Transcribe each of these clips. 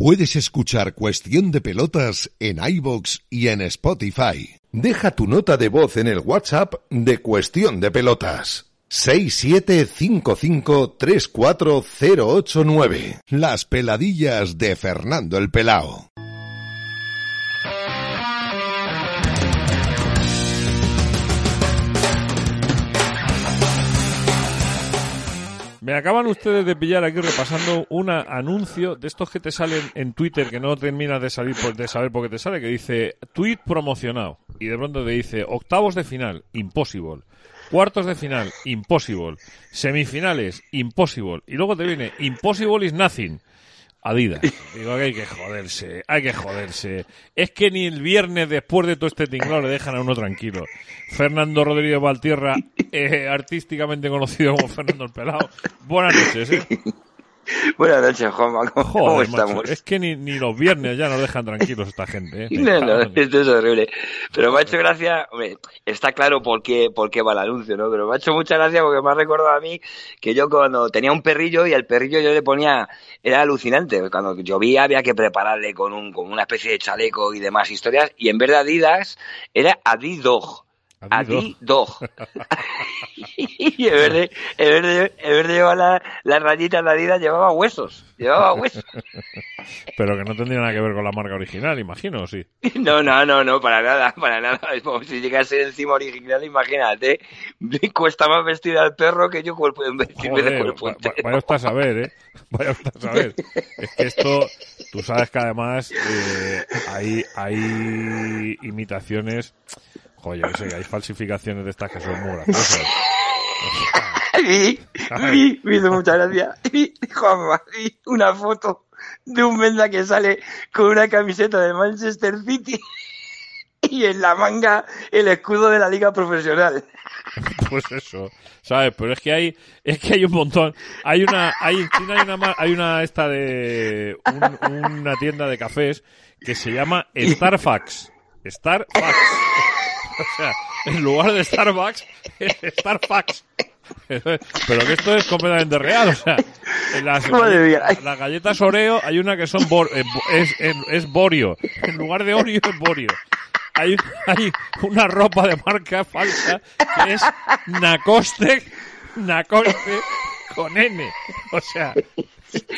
Puedes escuchar Cuestión de Pelotas en iBox y en Spotify. Deja tu nota de voz en el WhatsApp de Cuestión de Pelotas. 675534089. Las peladillas de Fernando el Pelao. Me acaban ustedes de pillar aquí repasando un anuncio de estos que te salen en Twitter que no terminas de salir por, de saber por qué te sale, que dice tweet promocionado y de pronto te dice octavos de final, impossible. Cuartos de final, impossible. Semifinales, impossible. Y luego te viene impossible is nothing. Adidas. Digo que hay que joderse, hay que joderse. Es que ni el viernes después de todo este tinglado le dejan a uno tranquilo. Fernando Rodríguez Valtierra, eh, artísticamente conocido como Fernando el Pelado. Buenas noches, ¿eh? Buenas noches, Juanma. ¿Cómo, Joder, estamos? Es que ni, ni los viernes ya nos dejan tranquilos esta gente, ¿eh? No, no, esto es horrible. Pero me ha hecho gracia, hombre, está claro por qué, por qué va el anuncio, ¿no? Pero me ha hecho mucha gracia porque me ha recordado a mí que yo cuando tenía un perrillo y al perrillo yo le ponía, era alucinante. Cuando llovía había que prepararle con, un, con una especie de chaleco y demás historias y en vez de Adidas era Adidog. Adidog. Adidog. y en vez de, en vez de, en vez de llevar la- las rayitas de Adidas llevaba huesos. Llevaba huesos. Pero que no tendría nada que ver con la marca original, imagino, ¿o sí. No, no, no, no, para nada, para nada. Es como si llegase encima original, imagínate. Cuesta más vestir al perro que yo cuerpo en vestirme de cuerpo vaya usted a saber, ¿eh? Vaya usted a saber. Es que esto, tú sabes que además eh, hay, hay imitaciones, joder, yo sé, hay falsificaciones de estas que son muy graciosas. Vi, vi, me hizo mucha gracia. Vi, Juanma, vi una foto de un Menda que sale con una camiseta de Manchester City y en la manga el escudo de la liga profesional. Pues eso, ¿sabes? Pero es que hay, es que hay un montón. Hay una, hay en China hay una, hay una esta de un- una tienda de cafés que se llama Starfax. Starfax. O sea, en lugar de Starbucks, es Starfax. Pero que esto es completamente real, o sea, en las, las galletas Oreo hay una que son bor- eh, es, es, es Borio, en lugar de Oreo es Borio. Hay, hay una ropa de marca falsa que es Nacoste, Nacoste con N, o sea,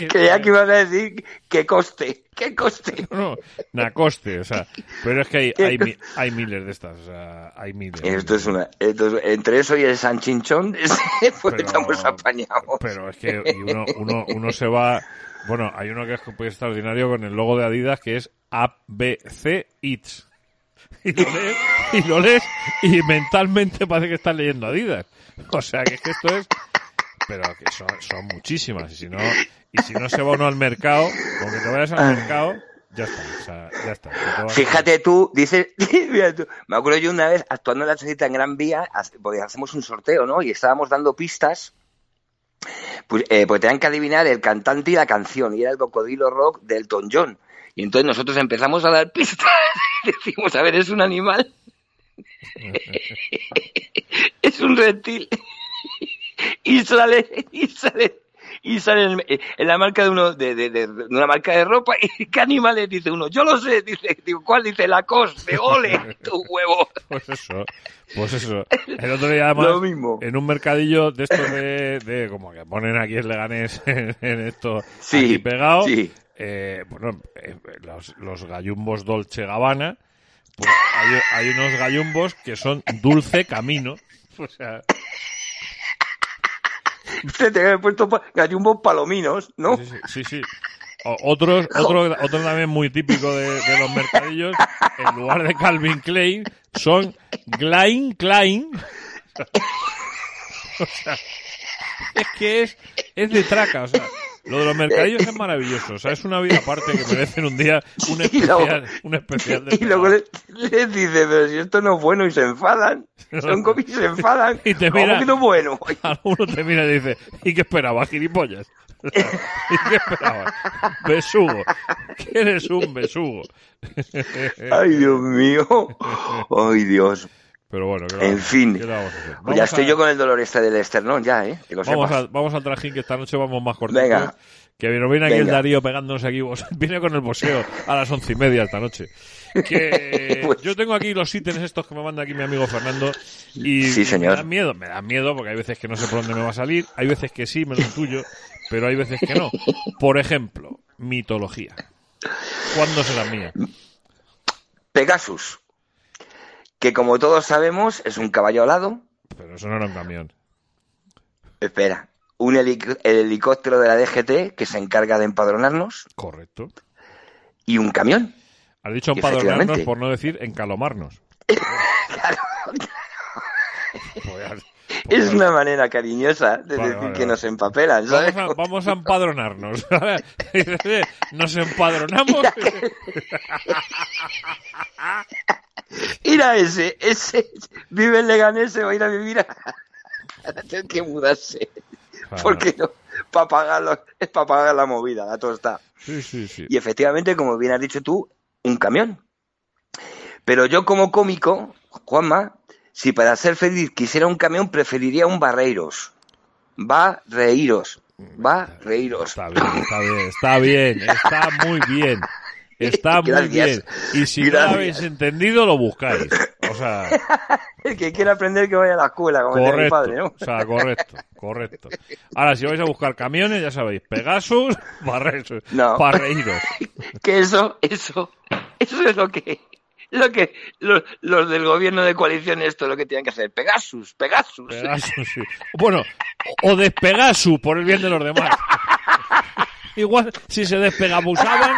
Creía que ibas a decir que coste, que coste. no, Nacoste, o sea, pero es que hay, hay, hay miles de estas, o sea, hay miles. Esto es una, esto es- entre eso y el San Chinchón, pues Pero- estamos apañados. Pero es que uno, uno, uno se va. Bueno, hay uno que es extraordinario con el logo de Adidas que es ABC Eats. Y lo lees, y lo lees y mentalmente parece que estás leyendo Adidas. O sea que es que esto es. Pero que son, son muchísimas. Y si no, y si no se va uno al mercado, con que te vayas al mercado, ya está. O sea, ya está. Fíjate tú, dices, mira tú, me acuerdo yo una vez actuando en la tercita en Gran Vía, hacemos un sorteo, ¿no? Y estábamos dando pistas, pues, eh, pues tenían que adivinar el cantante y la canción, y era el Cocodrilo Rock del Elton John. Y entonces nosotros empezamos a dar pistas y decimos, a ver, es un animal, es un reptil, y sale, y sale, y sale en, en la marca de uno, de, de, de- de una marca de ropa, y qué animal es, dice uno, yo lo sé, dice, digo, ¿cuál? Dice Lacoste, ole, tu huevo. Pues eso, pues eso. El otro día además, Lo mismo. en un mercadillo de estos de, de como que ponen aquí el Leganés en, en esto Sí, aquí pegado, sí. eh, bueno, eh, los, los gallumbos Dolce Gabbana, pues hay, hay unos gallumbos que son dulce camino. O sea, Se te había puesto gallumbos palominos, ¿no? sí, sí, sí, sí. Otros, otro, otro también muy típico de, de los mercadillos, en lugar de Calvin Klein, son Klein Klein. O sea, es que es, es de traca, o sea, Lo de los mercadillos es maravilloso. O sea, es una vida aparte que merecen un día un Y luego- especial, un especial de Y luego le, le dice, pero si esto no es bueno y se enfadan. Son como y se enfadan. Y te ¿Cómo mira- que no es bueno? Alguno te mira y dice, ¿y qué esperabas, gilipollas? ¿Y qué esperabas? Besugo. Que eres un besugo. Ay, Dios mío. Ay, Dios. Pero bueno, ¿qué En vamos- fin. ¿qué le vamos a hacer? Pues Vamos ya estoy a- yo con el dolor este del esternón, ya, ¿eh? Que lo Vamos, sepas. a, vamos al trajín que esta noche vamos más cortitos. Venga. Que nos viene aquí el. Darío pegándonos aquí. vos- Viene con el boxeo a las once y media esta noche. Que Pues- yo tengo aquí los ítems estos que me manda aquí mi amigo Fernando. Y Sí, señor. me dan miedo, me dan miedo porque hay veces que no sé por dónde me va a salir. Hay veces que sí, me lo intuyo. Pero hay veces que no. Por ejemplo, mitología. ¿Cuándo será mía? Pegasus. Que como todos sabemos, es un caballo alado. Pero eso no era un camión. Espera. Un helic- el helicóptero de la DGT que se encarga de empadronarnos. Correcto. Y un camión. Has dicho empadronarnos por no decir encalomarnos. Claro. Pues ya- Es una manera cariñosa de Vale, decir vale, que vale. nos empapelan, ¿sabes? Vamos a, vamos a empadronarnos. Dice, "Oye, Nos empadronamos. Ir a ese, ese vive en Leganés, se va a ir a vivir a... a tener que mudarse. Porque no, para pagar, es para pagar la movida, la tosta. Sí, sí, sí. Y efectivamente, como bien has dicho tú, un camión. Pero yo como cómico, Juanma, si para ser feliz quisiera un camión, preferiría un Barreiros. Va reíros. Va reíros. Está bien, está bien, está bien, está muy bien. Está muy bien. Y si no lo habéis entendido, lo buscáis. O sea, El que quiera aprender que vaya a la escuela, como mi correcto. padre, ¿no? O sea, correcto, correcto. Ahora, si vais a buscar camiones, ya sabéis, Pegasus, Barresos, No. que eso, eso, eso es lo que, lo que los, los del gobierno de coalición esto es lo que tienen que hacer. Pegasus, Pegasus. Pegasus, sí. Bueno, o despegasu por el bien de los demás. Igual, si se despegabusaban,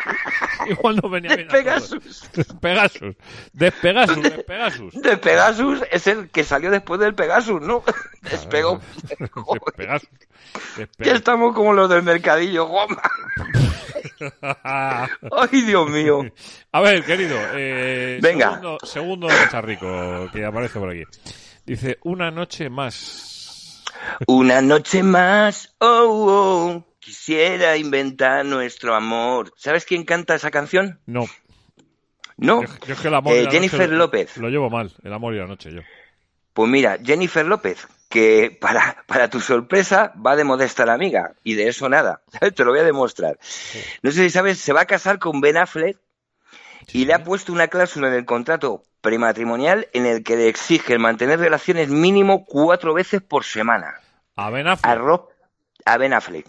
igual no venía bien. a Pegasus. Despegasus, despegasus. De Pegasus es el que salió después del Pegasus, ¿no? Despegó. Despegasus. ya Despegasus. estamos como los del mercadillo, Juanma. Ay, Dios mío. A ver, querido, eh, Venga. segundo, segundo charrico que aparece por aquí. Dice, una noche más. Una noche más, oh, oh, quisiera inventar nuestro amor. ¿Sabes quién canta esa canción? No, No. yo, yo es que el amor y Eh, la Jennifer noche López. Lo llevo mal, el amor y la noche yo. Pues mira, Jennifer López, que para, para tu sorpresa va de modesta la amiga, y de eso nada. Te lo voy a demostrar. No sé si sabes, se va a casar con Ben Affleck y le ha puesto una cláusula en el contrato prematrimonial en el que le exigen mantener relaciones mínimo cuatro veces por semana. A Ben Affleck. Arroz a Ben Affleck.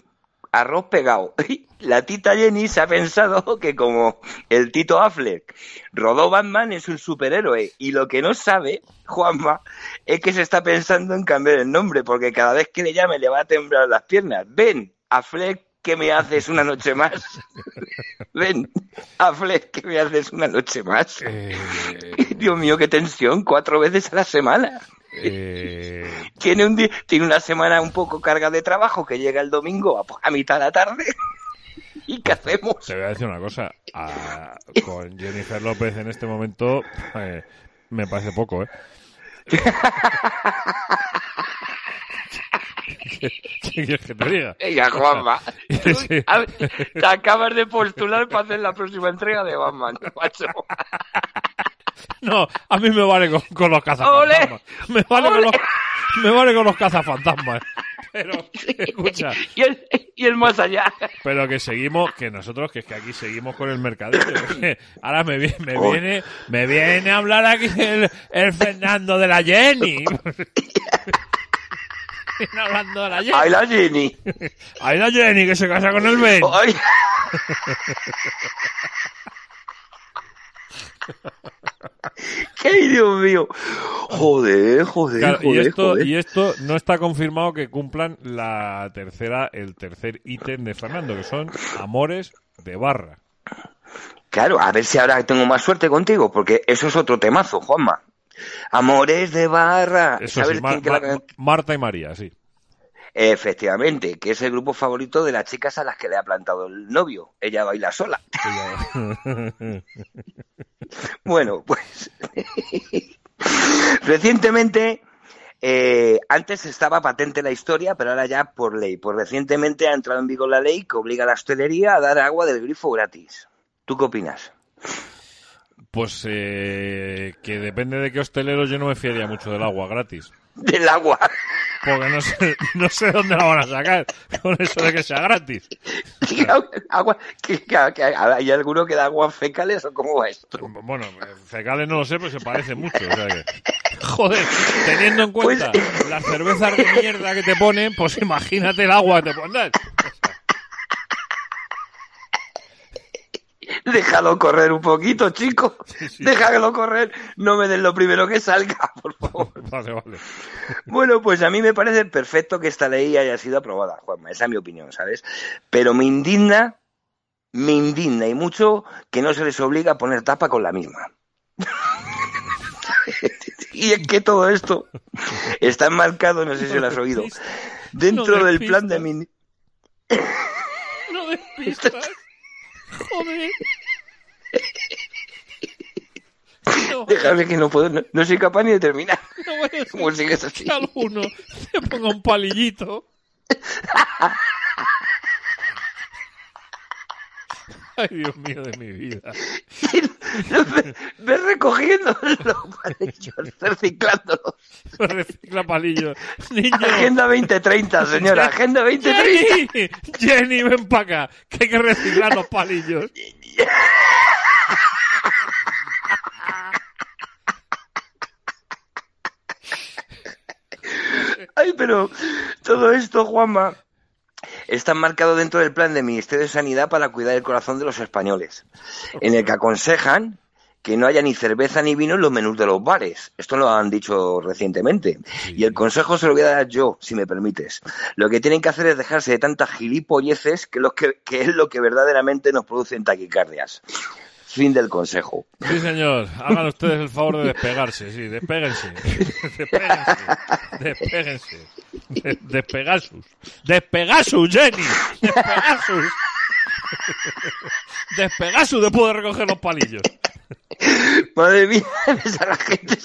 Arroz pegado. La tita Jenny se ha pensado que como el Tito Affleck rodó Batman es un superhéroe y lo que no sabe, Juanma, es que se está pensando en cambiar el nombre porque cada vez que le llame le va a temblar las piernas. Ven, Affleck, que me haces una noche más? Ven, Affleck, que me haces una noche más? Eh, Dios mío, qué tensión, cuatro veces a la semana. Eh, Tiene, un di- tiene una semana un poco carga de trabajo que llega el domingo a, a mitad de la tarde. ¿Y qué hacemos? te voy a decir una cosa. A- con Jennifer López en este momento eh, me parece poco, ¿eh? ¿Qué, quieres que te diga? Venga, Juanma. tú- a te acabas de postular para hacer la próxima entrega de Batman, macho. No, a mí me vale con, con los ¡Ole! cazafantasmas. Me vale, con los, me vale con los cazafantasmas. Pero, escucha, Y el, y el más allá. pero que seguimos, que nosotros, que es que aquí seguimos con el mercadillo. Ahora me, viene- me viene, me viene a hablar aquí el, el Fernando de la Jenny. Viene hablando de la Jenny. ¡Ay, la Jenny! Ahí la Jenny que se casa con el Ben. ¡Ay! ¡Qué Dios mío! Joder, joder, Claro, y esto, joder. y esto no está confirmado que cumplan la tercera, el tercer ítem de Fernando, que son amores de barra. Claro, a ver si ahora tengo más suerte contigo, porque eso es otro temazo, Juanma. Amores de barra. Eso ¿Sabes sí, Mar- Mar- Marta y María, sí. Efectivamente, que es el grupo favorito de las chicas a las que le ha plantado el novio. Ella baila sola. bueno, pues recientemente, eh, antes estaba patente la historia, pero ahora ya por ley. Pues recientemente ha entrado en vigor la ley que obliga a la hostelería a dar agua del grifo gratis. ¿Tú qué opinas? Pues eh, que depende de qué hostelero yo no me fiaría mucho del agua gratis. Del agua. Porque no sé, no sé dónde la van a sacar con eso de que sea gratis. agua, que, que- que- ¿Hay alguno que da aguas fecales o cómo va esto? Bueno, fecales no lo sé, pero se parece mucho. O sea que... Joder, teniendo en cuenta Pues- las cervezas de mierda que te ponen, pues imagínate el agua que te pondrán. Déjalo correr un poquito, chico. Déjalo correr. No me den lo primero que salga, por favor. Vale, vale. Bueno, pues a mí me parece perfecto que esta ley haya sido aprobada, Juanma. Esa es mi opinión, ¿sabes? Pero me indigna, me indigna y mucho que no se les obliga a poner tapa con la misma. y es que todo esto está enmarcado, no sé si lo has oído, dentro del plan de despistas. mi... No despistas. Joder. No, Déjame que no puedo, no, no soy capaz ni de terminar. no vaya a Como sigues así. que alguno se ponga un palillito. Ay, Dios mío de mi vida. Ves recogiendo los palillos, reciclándolos. Recicla palillos. Niño. Agenda 2030, señora, Agenda 2030. Jenny, Jenny, ven para acá, que hay que reciclar los palillos. Ay, pero todo esto, Juanma, está enmarcado dentro del plan del Ministerio de Sanidad para cuidar el corazón de los españoles, en el que aconsejan que no haya ni cerveza ni vino en los menús de los bares. Esto lo han dicho recientemente. Y el consejo se lo voy a dar yo, si me permites. Lo que tienen que hacer es dejarse de tantas gilipolleces que, los que, que es lo que verdaderamente nos producen taquicardias. Fin del consejo. Sí, señor. Hagan ustedes el favor de despegarse, sí, despéguense. Despéguense. Despéguense. De- Despegasus. Despegasus, Jenny. Despegasus. Despegasus de recoger los palillos. Madre mía, ves a la gente.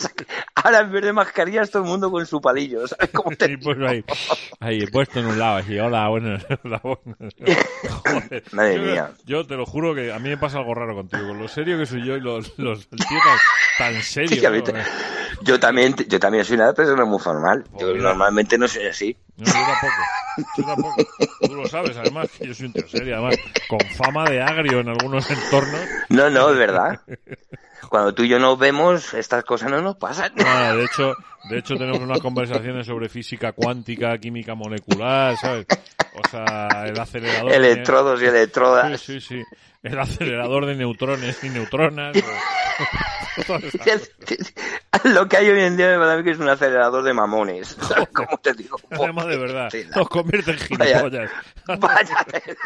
Ahora en vez de mascarillas, todo el mundo con su palillo. ¿Sabes cómo te pues ahí, ahí puesto en un lado, así, hola, buenas, hola, buenas. Joder. Madre yo, mía. Yo te lo juro que a mí me pasa algo raro contigo, con lo serio que soy yo y los, los el tío tan, tan. Yo también, yo también soy una persona muy formal. Yo normalmente no soy así. No, yo tampoco. Yo tampoco. Tú lo sabes, además, que yo soy un tío serio, además, con fama de agrio en algunos entornos. No, no, es verdad. Cuando tú y yo nos vemos, estas cosas no nos pasan. Nada, de hecho, de hecho tenemos unas conversaciones sobre física cuántica, química molecular, ¿sabes? O sea, el acelerador. de- Electrodos y Sí, electrodas. sí, sí. El acelerador de neutrones y neutronas. o-. Lo que hay hoy en día me parece que es un acelerador de mamones. ¿Sabes cómo te digo? Además, de verdad, nos convierte en Vaya. gilipollas. Vaya tela.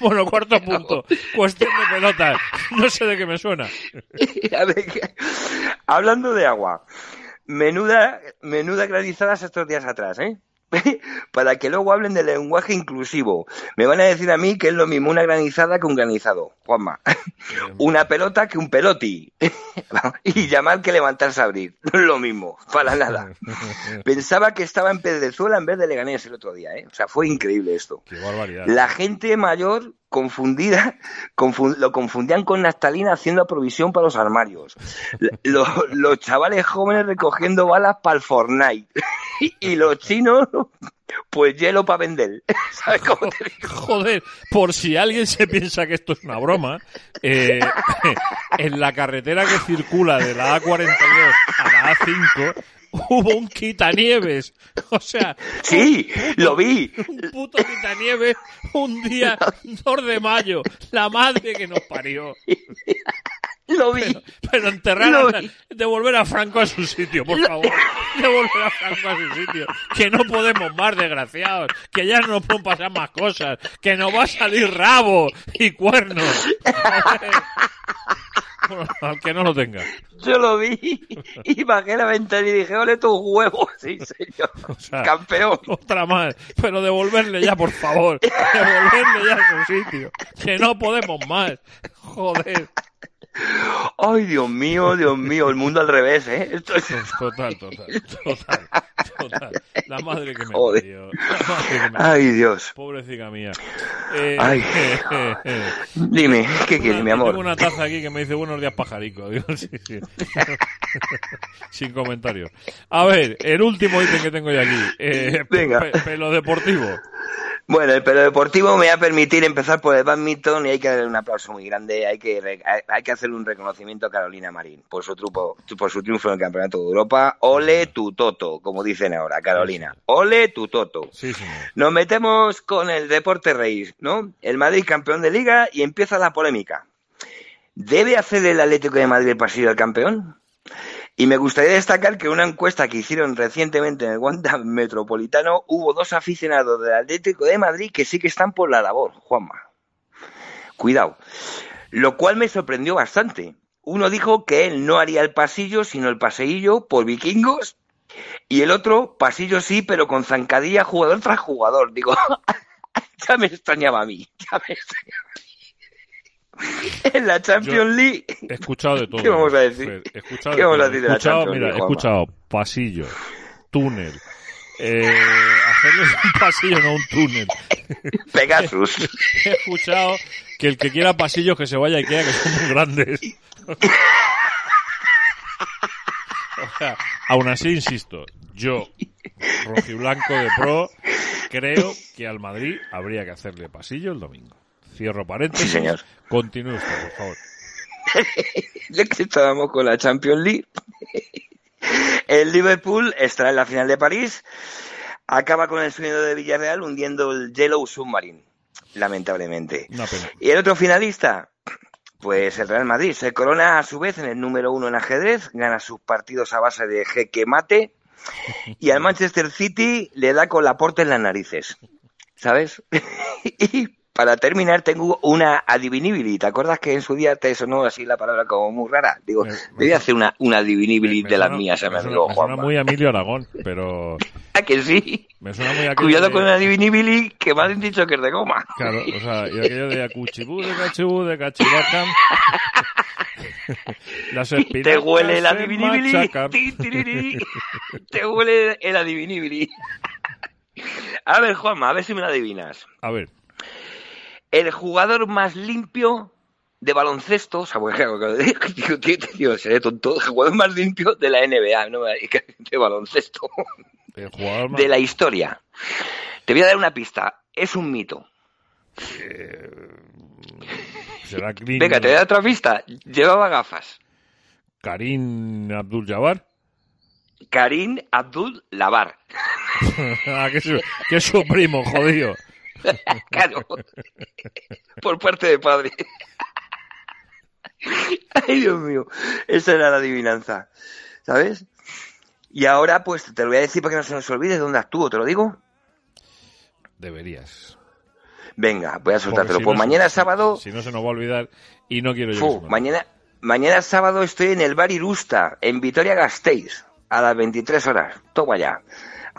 Bueno, cuarto punto. Cuestión de pelotas. No sé de qué me suena. Ver, hablando de agua, menuda, menuda granizadas estos días atrás, ¿eh? Para que luego hablen de lenguaje inclusivo. Me van a decir a mí que es lo mismo una granizada que un granizado, Juanma. Una pelota que un peloti. Y llamar que levantarse a abrir. No es lo mismo, para nada. Pensaba que estaba en Pedrezuela en vez de Leganés el otro día, ¿eh? O sea, fue increíble esto. Qué barbaridad. La gente mayor confundida, confun- lo confundían con naftalina haciendo provisión para los armarios. Los chavales jóvenes recogiendo balas para el Fortnite. Y los chinos, pues hielo para vender. ¿Sabes cómo te digo? Joder, por si alguien se piensa que esto es una broma, eh, en la carretera que circula de la A42 a la A5 hubo un quitanieves. O sea, Sí, lo vi. un puto quitanieves un día 2 de mayo. La madre que nos parió. Lo vi. Pero enterrar, a- vi. devolver a Franco a su sitio, por favor. Devolver a Franco a su sitio. Que no podemos más, desgraciados. Que ya no nos pueden pasar más cosas. Que nos va a salir rabo y cuernos. Al que no lo tenga. Yo lo vi y bajé la ventana y dije, ole tus huevos, sí señor, O sea, campeón. Otra más. Pero devolverle ya, por favor. Devolverle ya a su sitio. Que no podemos más. Joder. Ay, Dios mío, Dios mío, el mundo al revés, ¿eh? Esto es... Total, total, total, total. La madre que me Joder. parió. La madre que me Ay, Dios. Pobrecita mía. Eh, Ay. eh, eh. Dime, ¿qué quieres, mi Tengo amor? una taza aquí que me dice buenos días, pajarico. Digo, sí, sí. Sin comentarios. A ver, el último ítem que tengo yo aquí. Eh, Venga. pe- pelo deportivo. Bueno, el pelo deportivo me va a permitir empezar por el badminton y hay que darle un aplauso muy grande. Hay que hay- que hacerle un reconocimiento a Carolina Marín por su trupo, por su triunfo en el Campeonato de Europa. Ole tu toto, como dicen ahora, Carolina. Ole tu toto. Sí, señor. Nos metemos con el deporte rey, ¿no? El Madrid campeón de liga y empieza la polémica. ¿Debe hacer el Atlético de Madrid el pasillo del campeón? Y me gustaría destacar que una encuesta que hicieron recientemente en el Wanda Metropolitano hubo dos aficionados del Atlético de Madrid que sí que están por la labor, Juanma. Cuidado. Lo cual me sorprendió bastante. Uno dijo que él no haría el pasillo, sino el paseillo por vikingos. Y el otro, pasillo sí, pero con zancadilla jugador tras jugador. Digo, ya me extrañaba a mí. Ya me extrañaba. En la Champions League. He escuchado de todo. ¿Qué vamos a decir? He escuchado ¿Qué de vamos a todo. decir He de la escuchado, mira, he escuchado pasillo, túnel. Eh, hacerles un pasillo, no un túnel. Pegasus. He escuchado que el que quiera pasillos que se vaya a Ikea, que son muy grandes. O sea, aún así, insisto, yo, rojiblanco de pro, creo que al Madrid habría que hacerle pasillo el domingo. Cierro paréntesis. Sí, señor. Continúe usted, por favor. ya que estábamos con la Champions League, el Liverpool está en la final de París, acaba con el sueño de Villarreal hundiendo el Yellow Submarine, lamentablemente. Y el otro finalista, pues el Real Madrid, se corona a su vez en el número uno en ajedrez, gana sus partidos a base de jeque mate, y al Manchester City le da con la porta en las narices, ¿sabes? y para terminar tengo una adivinibili, ¿te acuerdas que en su día te sonó así la palabra como muy rara? Digo, Me- voy a hacer una, una adivinibili de las mías, me me suena- amigo me suena Juanma. muy a Emilio Aragón, pero ¿A que sí? me suena muy a Cuidado de- con la adivinibili que me han dicho que es de goma. Claro, o sea, y aquello de acuchibú, de cachibú, de cachivacan. Las Te huele se adivinibili. Te huele el adivinibili. A ver, Juanma, a ver si me lo adivinas. A ver, El jugador más limpio de baloncesto, o sea, porque, claro, tío, seré tonto, el jugador más limpio de la NBA, no de baloncesto, el jugador más... de la historia. Te voy a dar una pista, es un mito. Será Green- Venga, te voy a dar otra pista, llevaba gafas. Karim Abdul-Jabbar. Karim Abdul Lavar. ah, que es, su, que es su primo, jodido. Claro. Por parte de padre. Ay, Dios mío. Esa era la adivinanza. ¿Sabes? Y ahora, pues, te lo voy a decir para que no se nos olvide de dónde actúo, ¿te lo digo? Deberías. Venga, voy a soltártelo. si Pues no mañana sábado, Si no se nos va a olvidar y no quiero yo. mañana, mañana sábado estoy en el bar Irusta, en Vitoria-Gasteiz, a las 23 horas. Toma ya.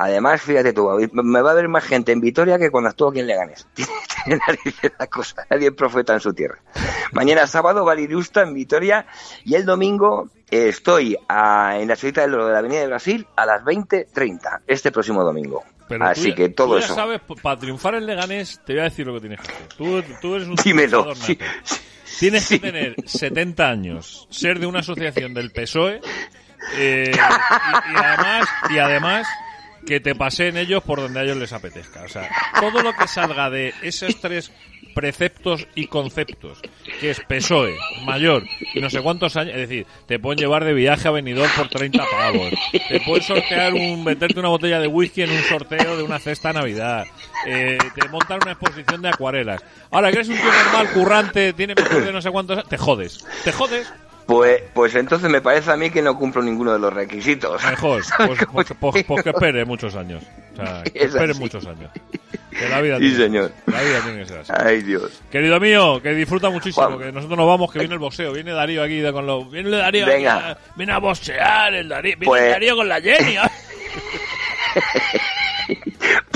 Además, fíjate tú, me va a ver más gente en Vitoria que cuando estuvo aquí en Leganés. Tiene narices la cosa, nadie es profeta en su tierra. Mañana sábado, bar Irusta en Vitoria, y el domingo eh, estoy a- en la ciudad de la Avenida de Brasil a las 20.30, este próximo domingo. Pero Así tú que todo tú ya eso. sabes, para triunfar en Leganés, te voy a decir lo que tienes que hacer. Tú, tú eres un Dímelo. Sí, sí, Tienes sí. que tener 70 años, ser de una asociación del PSOE eh, y, y además y además que te paseen ellos por donde a ellos les apetezca. O sea, todo lo que salga de esos tres preceptos y conceptos, que es PSOE, mayor y no sé cuántos años, es decir, te pueden llevar de viaje a Benidorm por 30 pavos, te pueden sortear un, meterte una botella de whisky en un sorteo de una cesta de Navidad, eh, te montan una exposición de acuarelas. Ahora que eres un tío normal, currante, tiene mejor de no sé cuántos, te jodes, te jodes, Pues, pues entonces me parece a mí que no cumplo ninguno de los requisitos. mejor, pues, pues, pues- pues que espere muchos años, o sea, que Es espere así. muchos años. Que la vida Sí, tiene señor. La vida tiene que ser así. Ay, Dios. Querido mío, que disfruta muchísimo, Juan. que nosotros nos vamos, que viene el boxeo, viene Darío aquí con los... Viene Darío Venga. aquí a- viene a boxear el Darío, viene Pues- Darío con la Jenny.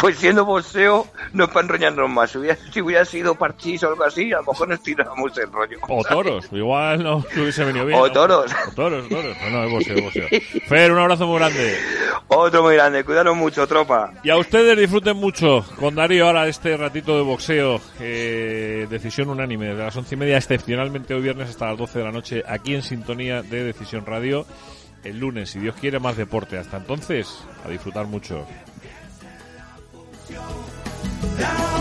Pues siendo boxeo, no es para enroñarnos más. Si hubiera, si hubiera sido parchís o algo así, a lo mejor nos tirábamos el rollo. O toros, igual no hubiese venido bien. O ¿no? toros. O toros, toros. No, no, es boxeo, boxeo. Fer, un abrazo muy grande. Otro muy grande, cuidaros mucho, tropa. Y a ustedes disfruten mucho con Darío ahora este ratito de boxeo. eh, decisión unánime, de las once y media, excepcionalmente hoy viernes hasta las 12 de la noche, aquí en sintonía de Decisión Radio. El lunes, si Dios quiere, más deporte. Hasta entonces, a disfrutar mucho. De ahora en adelante